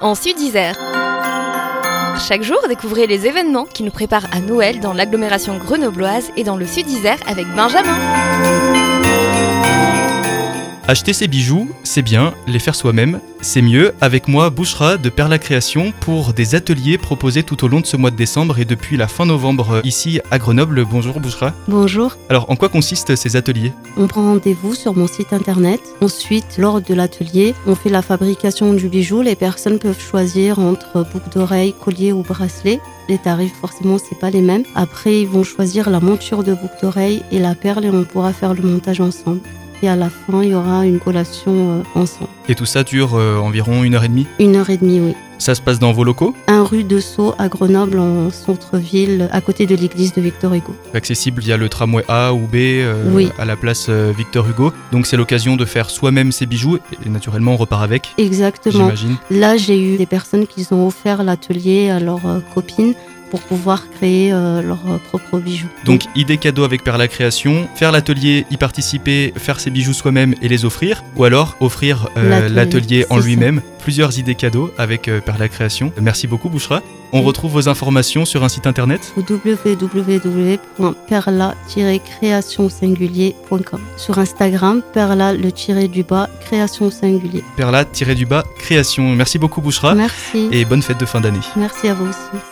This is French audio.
en Sud-Isère. Chaque jour, découvrez les événements qui nous préparent à Noël dans l'agglomération grenobloise et dans le Sud-Isère avec Benjamin. Acheter ses bijoux, c'est bien, les faire soi-même, c'est mieux. Avec moi, Bouchra de Perla Création pour des ateliers proposés tout au long de ce mois de décembre et depuis la fin novembre ici à Grenoble. Bonjour Bouchra. Bonjour. Alors, en quoi consistent ces ateliers? On prend rendez-vous sur mon site internet. Ensuite, lors de l'atelier, on fait la fabrication du bijou. Les personnes peuvent choisir entre boucle d'oreille, collier ou bracelet. Les tarifs, forcément, c'est pas les mêmes. Après, ils vont choisir la monture de boucle d'oreille et la perle et on pourra faire le montage ensemble et à la fin, il y aura une collation euh, ensemble. Et tout ça dure euh, environ une heure et demie? Une heure et demie, oui. Ça se passe dans vos locaux? Un rue de Sceaux à Grenoble, en centre-ville, à côté de l'église de Victor Hugo. Accessible via le tramway A ou B euh, à la place Victor Hugo. Donc c'est l'occasion de faire soi-même ses bijoux et naturellement on repart avec. Exactement. J'imagine. Là, j'ai eu des personnes qui ont offert l'atelier à leurs copines pour pouvoir créer euh, leurs euh, propres bijoux. Donc, idée cadeau avec Perla Création, faire l'atelier, y participer, faire ses bijoux soi-même et les offrir, ou alors offrir euh, l'atelier en lui-même. Plusieurs idées cadeaux avec Perla Création. Merci beaucoup Bouchra. On retrouve vos informations sur un site internet? www.perla-création singulier.com Sur Instagram, perla le tiré du bas création singulier. Perla tiré du bas création. Merci beaucoup Bouchra. Merci. Et bonne fête de fin d'année. Merci à vous aussi.